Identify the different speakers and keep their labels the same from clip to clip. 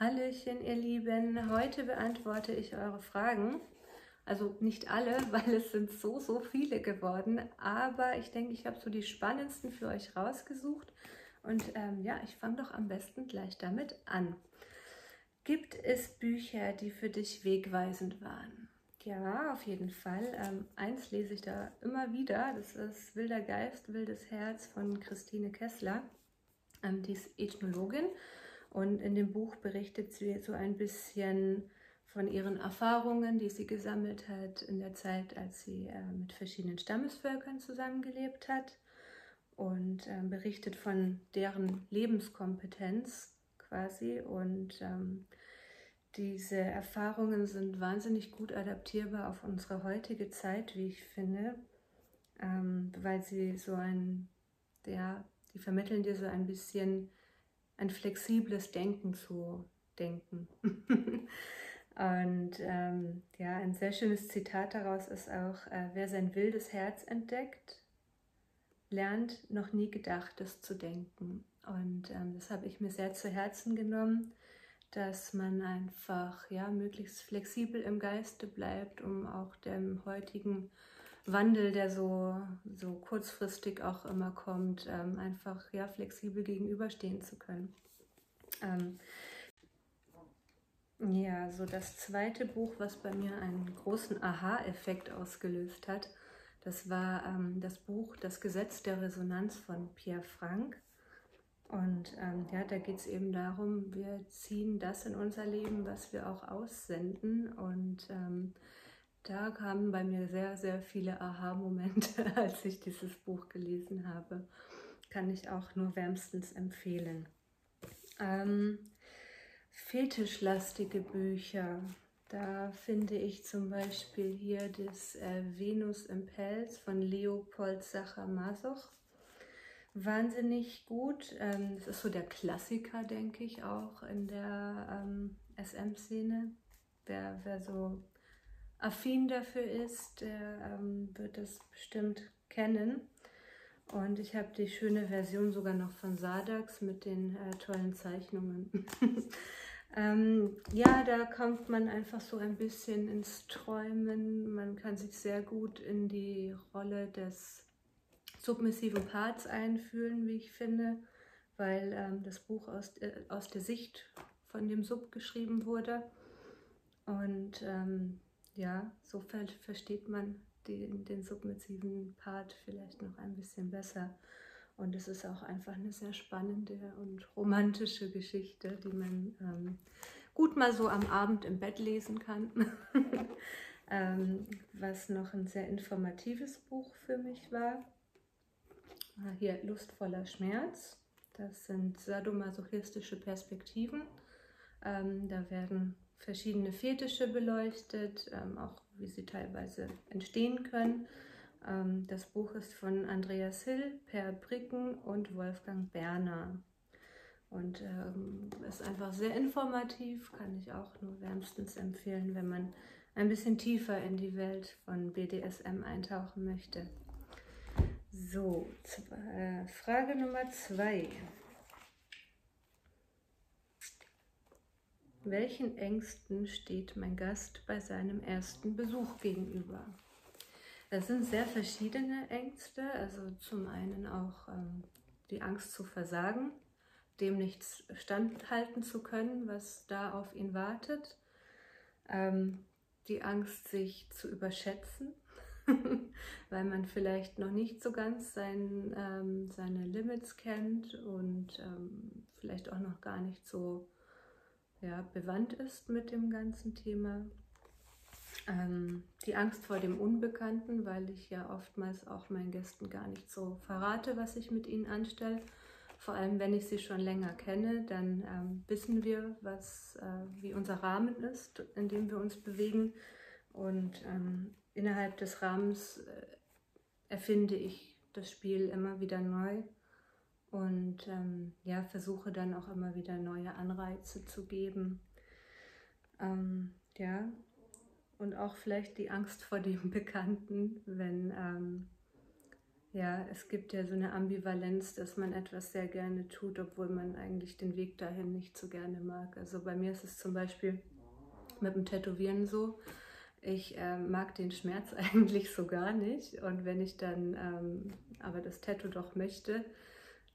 Speaker 1: Hallöchen, ihr Lieben. Heute beantworte ich eure Fragen. Also nicht alle, weil es sind so, so viele geworden. Aber ich denke, ich habe so die spannendsten für euch rausgesucht. Und ähm, ja, ich fange doch am besten gleich damit an. Gibt es Bücher, die für dich wegweisend waren? Ja, auf jeden Fall. Ähm, eins lese ich da immer wieder. Das ist Wilder Geist, Wildes Herz von Christine Kessler. Ähm, die ist Ethnologin und in dem Buch berichtet sie so ein bisschen von ihren Erfahrungen, die sie gesammelt hat in der Zeit, als sie äh, mit verschiedenen Stammesvölkern zusammengelebt hat und äh, berichtet von deren Lebenskompetenz quasi. Und ähm, diese Erfahrungen sind wahnsinnig gut adaptierbar auf unsere heutige Zeit, wie ich finde, ähm, weil sie so ein, ja, die vermitteln dir so ein bisschen ein flexibles Denken zu denken. Und ähm, ja, ein sehr schönes Zitat daraus ist auch, äh, wer sein wildes Herz entdeckt, lernt noch nie Gedachtes zu denken. Und ähm, das habe ich mir sehr zu Herzen genommen, dass man einfach ja, möglichst flexibel im Geiste bleibt, um auch dem heutigen Wandel, der so, so kurzfristig auch immer kommt, ähm, einfach ja, flexibel gegenüberstehen zu können. Ähm, ja, so das zweite Buch, was bei mir einen großen Aha-Effekt ausgelöst hat, das war ähm, das Buch Das Gesetz der Resonanz von Pierre Frank. Und ähm, ja, da geht es eben darum, wir ziehen das in unser Leben, was wir auch aussenden. Und ähm, da kamen bei mir sehr, sehr viele Aha-Momente, als ich dieses Buch gelesen habe. Kann ich auch nur wärmstens empfehlen. Ähm, fetischlastige Bücher. Da finde ich zum Beispiel hier das äh, Venus im Pelz von Leopold Sacher-Masoch. Wahnsinnig gut. Ähm, das ist so der Klassiker, denke ich, auch in der ähm, SM-Szene. Wer, wer so affin dafür ist, der ähm, wird das bestimmt kennen. Und ich habe die schöne Version sogar noch von Sadax mit den äh, tollen Zeichnungen. ähm, ja, da kommt man einfach so ein bisschen ins Träumen. Man kann sich sehr gut in die Rolle des submissiven Parts einfühlen, wie ich finde, weil ähm, das Buch aus, äh, aus der Sicht von dem Sub geschrieben wurde. Und ähm, ja, so versteht man den, den submissiven Part vielleicht noch ein bisschen besser. Und es ist auch einfach eine sehr spannende und romantische Geschichte, die man ähm, gut mal so am Abend im Bett lesen kann. ähm, was noch ein sehr informatives Buch für mich war. Ah, hier Lustvoller Schmerz. Das sind sadomasochistische Perspektiven. Ähm, da werden verschiedene Fetische beleuchtet, ähm, auch wie sie teilweise entstehen können. Ähm, das Buch ist von Andreas Hill, Per Bricken und Wolfgang Berner und ähm, ist einfach sehr informativ, kann ich auch nur wärmstens empfehlen, wenn man ein bisschen tiefer in die Welt von BDSM eintauchen möchte. So, äh, Frage Nummer zwei. Welchen Ängsten steht mein Gast bei seinem ersten Besuch gegenüber? Das sind sehr verschiedene Ängste. Also zum einen auch ähm, die Angst zu versagen, dem nichts standhalten zu können, was da auf ihn wartet. Ähm, die Angst, sich zu überschätzen, weil man vielleicht noch nicht so ganz sein, ähm, seine Limits kennt und ähm, vielleicht auch noch gar nicht so ja, bewandt ist mit dem ganzen Thema. Ähm, die Angst vor dem Unbekannten, weil ich ja oftmals auch meinen Gästen gar nicht so verrate, was ich mit ihnen anstelle. Vor allem, wenn ich sie schon länger kenne, dann ähm, wissen wir, was, äh, wie unser Rahmen ist, in dem wir uns bewegen. Und ähm, innerhalb des Rahmens äh, erfinde ich das Spiel immer wieder neu und ähm, ja, versuche dann auch immer wieder neue Anreize zu geben. Ähm, ja, und auch vielleicht die Angst vor dem Bekannten, wenn, ähm, ja, es gibt ja so eine Ambivalenz, dass man etwas sehr gerne tut, obwohl man eigentlich den Weg dahin nicht so gerne mag. Also bei mir ist es zum Beispiel mit dem Tätowieren so. Ich äh, mag den Schmerz eigentlich so gar nicht. Und wenn ich dann ähm, aber das Tattoo doch möchte,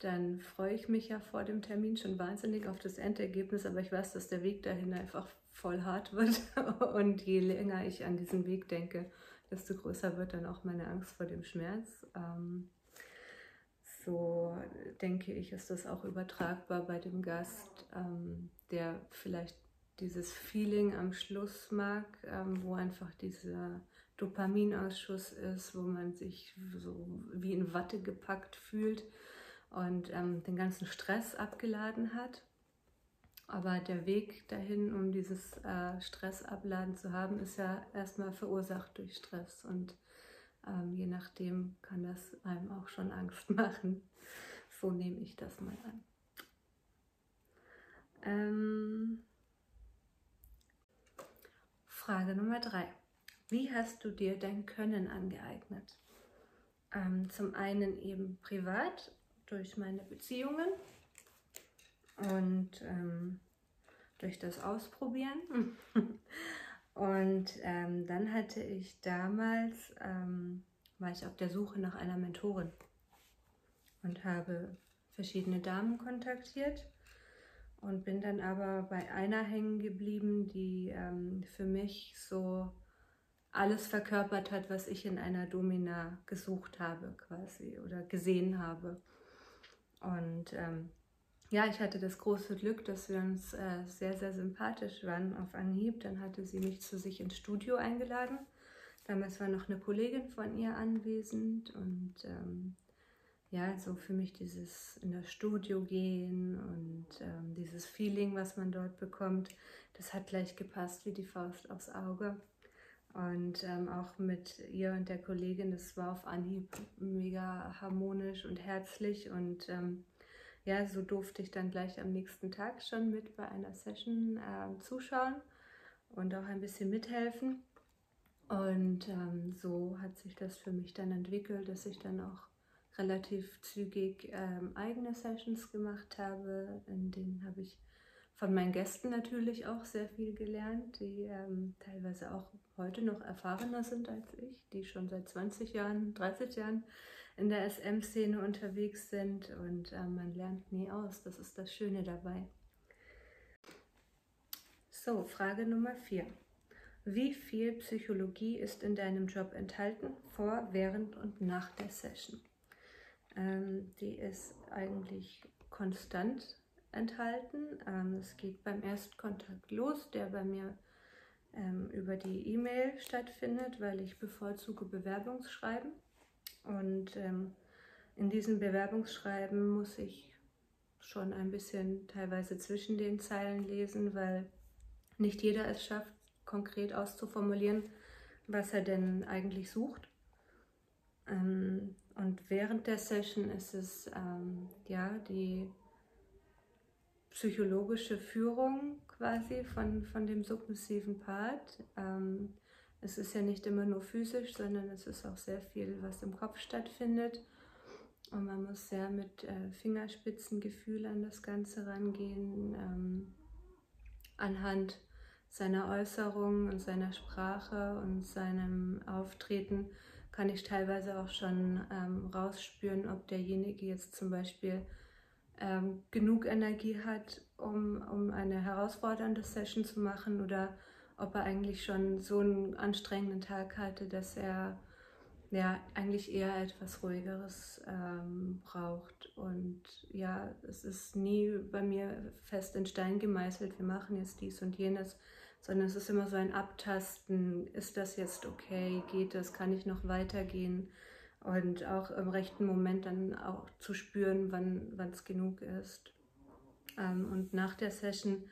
Speaker 1: dann freue ich mich ja vor dem Termin schon wahnsinnig auf das Endergebnis. Aber ich weiß, dass der Weg dahin einfach voll hart wird. Und je länger ich an diesen Weg denke, desto größer wird dann auch meine Angst vor dem Schmerz. Ähm, so denke ich, ist das auch übertragbar bei dem Gast, ähm, der vielleicht dieses Feeling am Schluss mag, ähm, wo einfach dieser Dopaminausschuss ist, wo man sich so wie in Watte gepackt fühlt und ähm, den ganzen Stress abgeladen hat. Aber der Weg dahin, um dieses äh, Stressabladen zu haben, ist ja erstmal verursacht durch Stress. Und ähm, je nachdem kann das einem auch schon Angst machen. So nehme ich das mal an. Ähm, Frage Nummer drei. Wie hast du dir dein Können angeeignet? Ähm, zum einen eben privat durch meine Beziehungen und ähm, durch das Ausprobieren. und ähm, dann hatte ich damals, ähm, war ich auf der Suche nach einer Mentorin und habe verschiedene Damen kontaktiert und bin dann aber bei einer hängen geblieben, die ähm, für mich so alles verkörpert hat, was ich in einer Domina gesucht habe quasi oder gesehen habe. Und ähm, ja, ich hatte das große Glück, dass wir uns äh, sehr, sehr sympathisch waren auf Anhieb. Dann hatte sie mich zu sich ins Studio eingeladen. Damals war noch eine Kollegin von ihr anwesend und ähm, ja, so für mich dieses in das Studio gehen und ähm, dieses Feeling, was man dort bekommt, das hat gleich gepasst wie die Faust aufs Auge. Und ähm, auch mit ihr und der Kollegin, das war auf Anhieb mega harmonisch und herzlich. Und ähm, ja, so durfte ich dann gleich am nächsten Tag schon mit bei einer Session äh, zuschauen und auch ein bisschen mithelfen. Und ähm, so hat sich das für mich dann entwickelt, dass ich dann auch relativ zügig ähm, eigene Sessions gemacht habe. In denen habe ich von meinen Gästen natürlich auch sehr viel gelernt, die ähm, teilweise auch heute noch erfahrener sind als ich, die schon seit 20 Jahren, 30 Jahren in der SM-Szene unterwegs sind und äh, man lernt nie aus. Das ist das Schöne dabei. So, Frage Nummer 4. Wie viel Psychologie ist in deinem Job enthalten, vor, während und nach der Session? Ähm, die ist eigentlich konstant enthalten. Ähm, es geht beim Erstkontakt los, der bei mir ähm, über die E-Mail stattfindet, weil ich bevorzuge Bewerbungsschreiben. Und ähm, in diesem Bewerbungsschreiben muss ich schon ein bisschen teilweise zwischen den Zeilen lesen, weil nicht jeder es schafft, konkret auszuformulieren, was er denn eigentlich sucht. Und während der Session ist es ja die psychologische Führung quasi von, von dem submissiven Part. Ähm, es ist ja nicht immer nur physisch, sondern es ist auch sehr viel, was im Kopf stattfindet. Und man muss sehr mit äh, Fingerspitzengefühl an das Ganze rangehen, ähm, anhand seiner Äußerungen und seiner Sprache und seinem Auftreten kann ich teilweise auch schon ähm, rausspüren, ob derjenige jetzt zum Beispiel ähm, genug Energie hat, um, um eine herausfordernde Session zu machen oder ob er eigentlich schon so einen anstrengenden Tag hatte, dass er ja eigentlich eher etwas ruhigeres ähm, braucht. Und ja, es ist nie bei mir fest in Stein gemeißelt, wir machen jetzt dies und jenes, sondern es ist immer so ein Abtasten, ist das jetzt okay, geht das, kann ich noch weitergehen und auch im rechten Moment dann auch zu spüren, wann es genug ist. Ähm, und nach der Session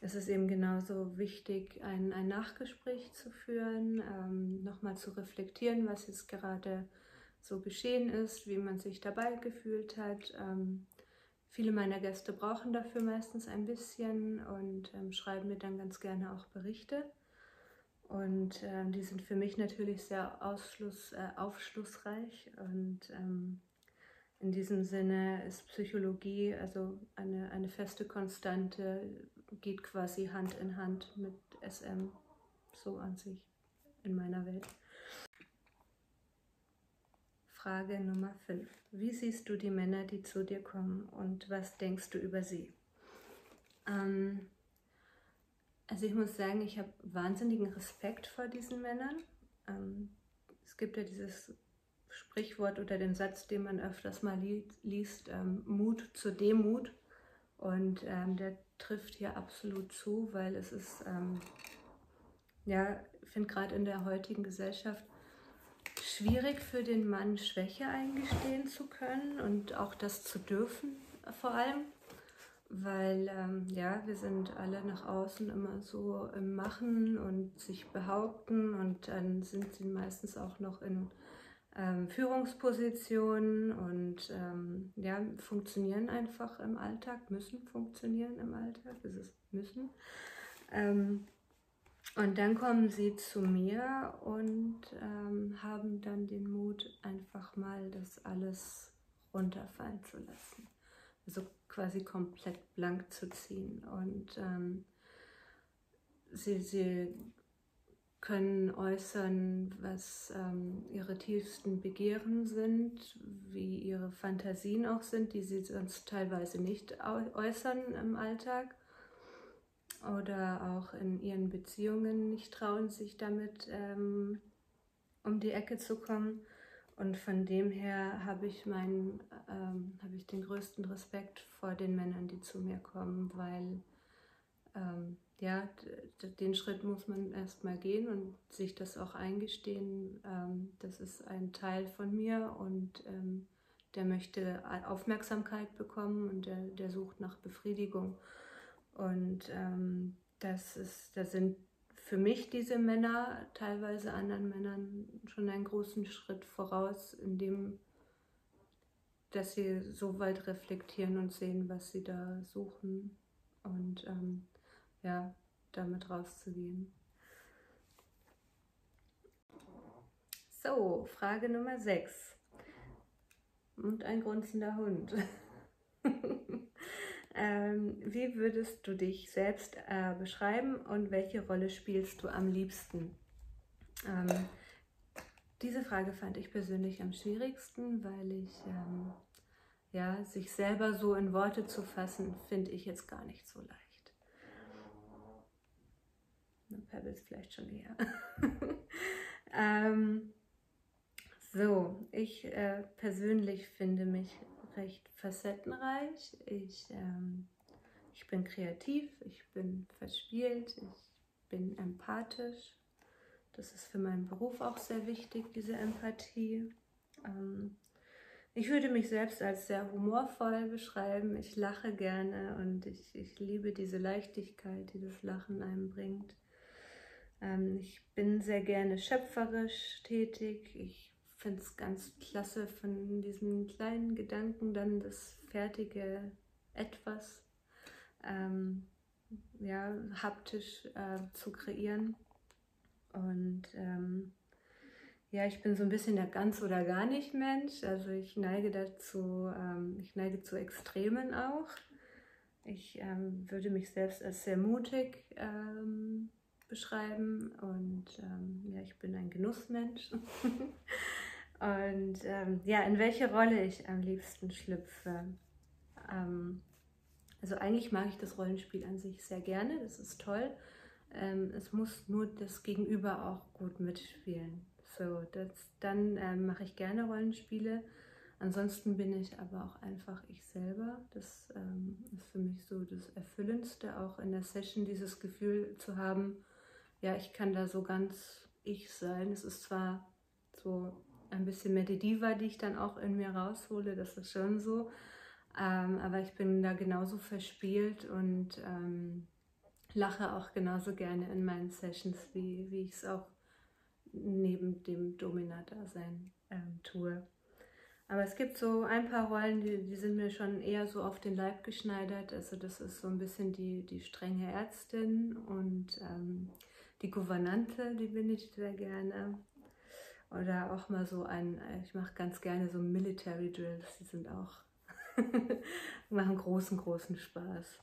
Speaker 1: ist es eben genauso wichtig, ein, ein Nachgespräch zu führen, ähm, nochmal zu reflektieren, was jetzt gerade so geschehen ist, wie man sich dabei gefühlt hat. Ähm, viele meiner Gäste brauchen dafür meistens ein bisschen und ähm, schreiben mir dann ganz gerne auch Berichte. Und ähm, die sind für mich natürlich sehr ausschluss, äh, aufschlussreich. Und ähm, in diesem Sinne ist Psychologie, also eine, eine feste Konstante, geht quasi Hand in Hand mit SM, so an sich in meiner Welt. Frage Nummer 5. Wie siehst du die Männer, die zu dir kommen und was denkst du über sie? Ähm, also ich muss sagen, ich habe wahnsinnigen Respekt vor diesen Männern. Ähm, es gibt ja dieses Sprichwort oder den Satz, den man öfters mal li liest, ähm, Mut zur Demut. Und ähm, der trifft hier absolut zu, weil es ist, ähm, ja, ich finde gerade in der heutigen Gesellschaft schwierig für den Mann Schwäche eingestehen zu können und auch das zu dürfen vor allem weil ähm, ja, wir sind alle nach außen immer so im Machen und sich behaupten und dann sind sie meistens auch noch in ähm, Führungspositionen und ähm, ja, funktionieren einfach im Alltag, müssen funktionieren im Alltag, das ist müssen. Ähm, und dann kommen sie zu mir und ähm, haben dann den Mut, einfach mal das alles runterfallen zu lassen. Also quasi komplett blank zu ziehen. Und ähm, sie, sie können äußern, was ähm, ihre tiefsten Begehren sind, wie ihre Fantasien auch sind, die sie sonst teilweise nicht äußern im Alltag oder auch in ihren Beziehungen nicht trauen, sich damit ähm, um die Ecke zu kommen. Und von dem her habe ich, ähm, habe ich den größten Respekt vor den Männern, die zu mir kommen, weil ähm, ja, den Schritt muss man erstmal gehen und sich das auch eingestehen. Ähm, das ist ein Teil von mir und ähm, der möchte Aufmerksamkeit bekommen und der, der sucht nach Befriedigung. Und ähm, das ist, da sind für mich diese Männer teilweise anderen Männern schon einen großen Schritt voraus, indem dass sie so weit reflektieren und sehen, was sie da suchen und ähm, ja, damit rauszugehen. So, Frage Nummer 6. Und ein grunzender Hund. Ähm, wie würdest du dich selbst äh, beschreiben und welche Rolle spielst du am liebsten? Ähm, diese Frage fand ich persönlich am schwierigsten, weil ich, ähm, ja, sich selber so in Worte zu fassen, finde ich jetzt gar nicht so leicht. Pebbles vielleicht schon eher. ähm, so, ich äh, persönlich finde mich recht facettenreich. Ich, ähm, ich bin kreativ, ich bin verspielt, ich bin empathisch. Das ist für meinen Beruf auch sehr wichtig, diese Empathie. Ähm, ich würde mich selbst als sehr humorvoll beschreiben. Ich lache gerne und ich, ich liebe diese Leichtigkeit, die das Lachen einem bringt. Ähm, ich bin sehr gerne schöpferisch tätig. Ich finde es ganz klasse, von diesen kleinen Gedanken dann das fertige Etwas ähm, ja, haptisch äh, zu kreieren. Und ähm, ja, ich bin so ein bisschen der ganz oder gar nicht Mensch. Also ich neige dazu, ähm, ich neige zu Extremen auch. Ich ähm, würde mich selbst als sehr mutig ähm, beschreiben und ähm, ja, ich bin ein Genussmensch. Und ähm, ja, in welche Rolle ich am liebsten schlüpfe. Ähm, also eigentlich mag ich das Rollenspiel an sich sehr gerne, das ist toll. Ähm, es muss nur das Gegenüber auch gut mitspielen. So, das, dann ähm, mache ich gerne Rollenspiele. Ansonsten bin ich aber auch einfach ich selber. Das ähm, ist für mich so das Erfüllendste, auch in der Session dieses Gefühl zu haben, ja, ich kann da so ganz ich sein. Es ist zwar so ein bisschen mehr die Diva, die ich dann auch in mir raushole, das ist schon so. Ähm, aber ich bin da genauso verspielt und ähm, lache auch genauso gerne in meinen Sessions, wie, wie ich es auch neben dem Domina-Dasein ähm, tue. Aber es gibt so ein paar Rollen, die, die sind mir schon eher so auf den Leib geschneidert. Also das ist so ein bisschen die, die strenge Ärztin und ähm, Die Gouvernante, die bin ich sehr gerne. Oder auch mal so ein, ich mache ganz gerne so Military Drills, die sind auch, machen großen, großen Spaß.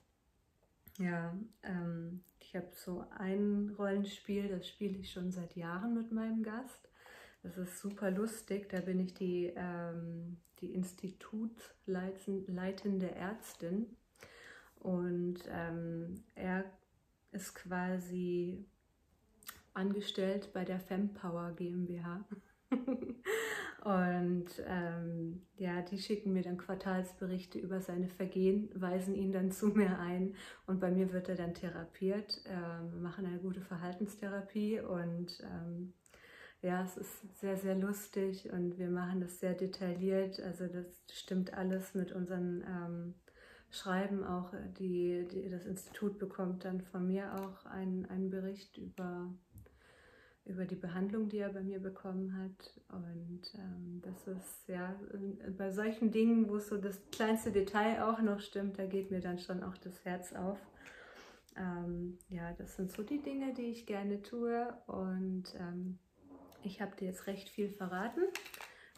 Speaker 1: Ja, ähm, ich habe so ein Rollenspiel, das spiele ich schon seit Jahren mit meinem Gast. Das ist super lustig. Da bin ich die, ähm, die Institutsleitende Ärztin. Und ähm, er ist quasi angestellt bei der Fempower GmbH. Und ähm, ja, die schicken mir dann Quartalsberichte über seine Vergehen, weisen ihn dann zu mir ein und bei mir wird er dann therapiert. Ähm, machen eine gute Verhaltenstherapie und ähm, ja, es ist sehr, sehr lustig und wir machen das sehr detailliert. Also das stimmt alles mit unseren ähm, Schreiben auch. Die, die, das Institut bekommt dann von mir auch einen, einen Bericht über über die Behandlung, die er bei mir bekommen hat. Und ähm, das ist ja bei solchen Dingen, wo so das kleinste Detail auch noch stimmt, da geht mir dann schon auch das Herz auf. Ähm, ja, das sind so die Dinge, die ich gerne tue. Und ähm, ich habe dir jetzt recht viel verraten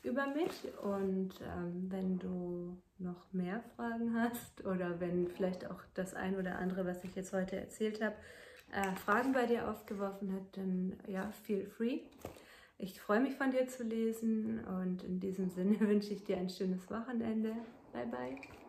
Speaker 1: über mich. Und ähm, wenn du noch mehr Fragen hast oder wenn vielleicht auch das ein oder andere, was ich jetzt heute erzählt habe, äh, Fragen bei dir aufgeworfen hat, dann ja, feel free. Ich freue mich von dir zu lesen und in diesem Sinne wünsche ich dir ein schönes Wochenende. Bye bye.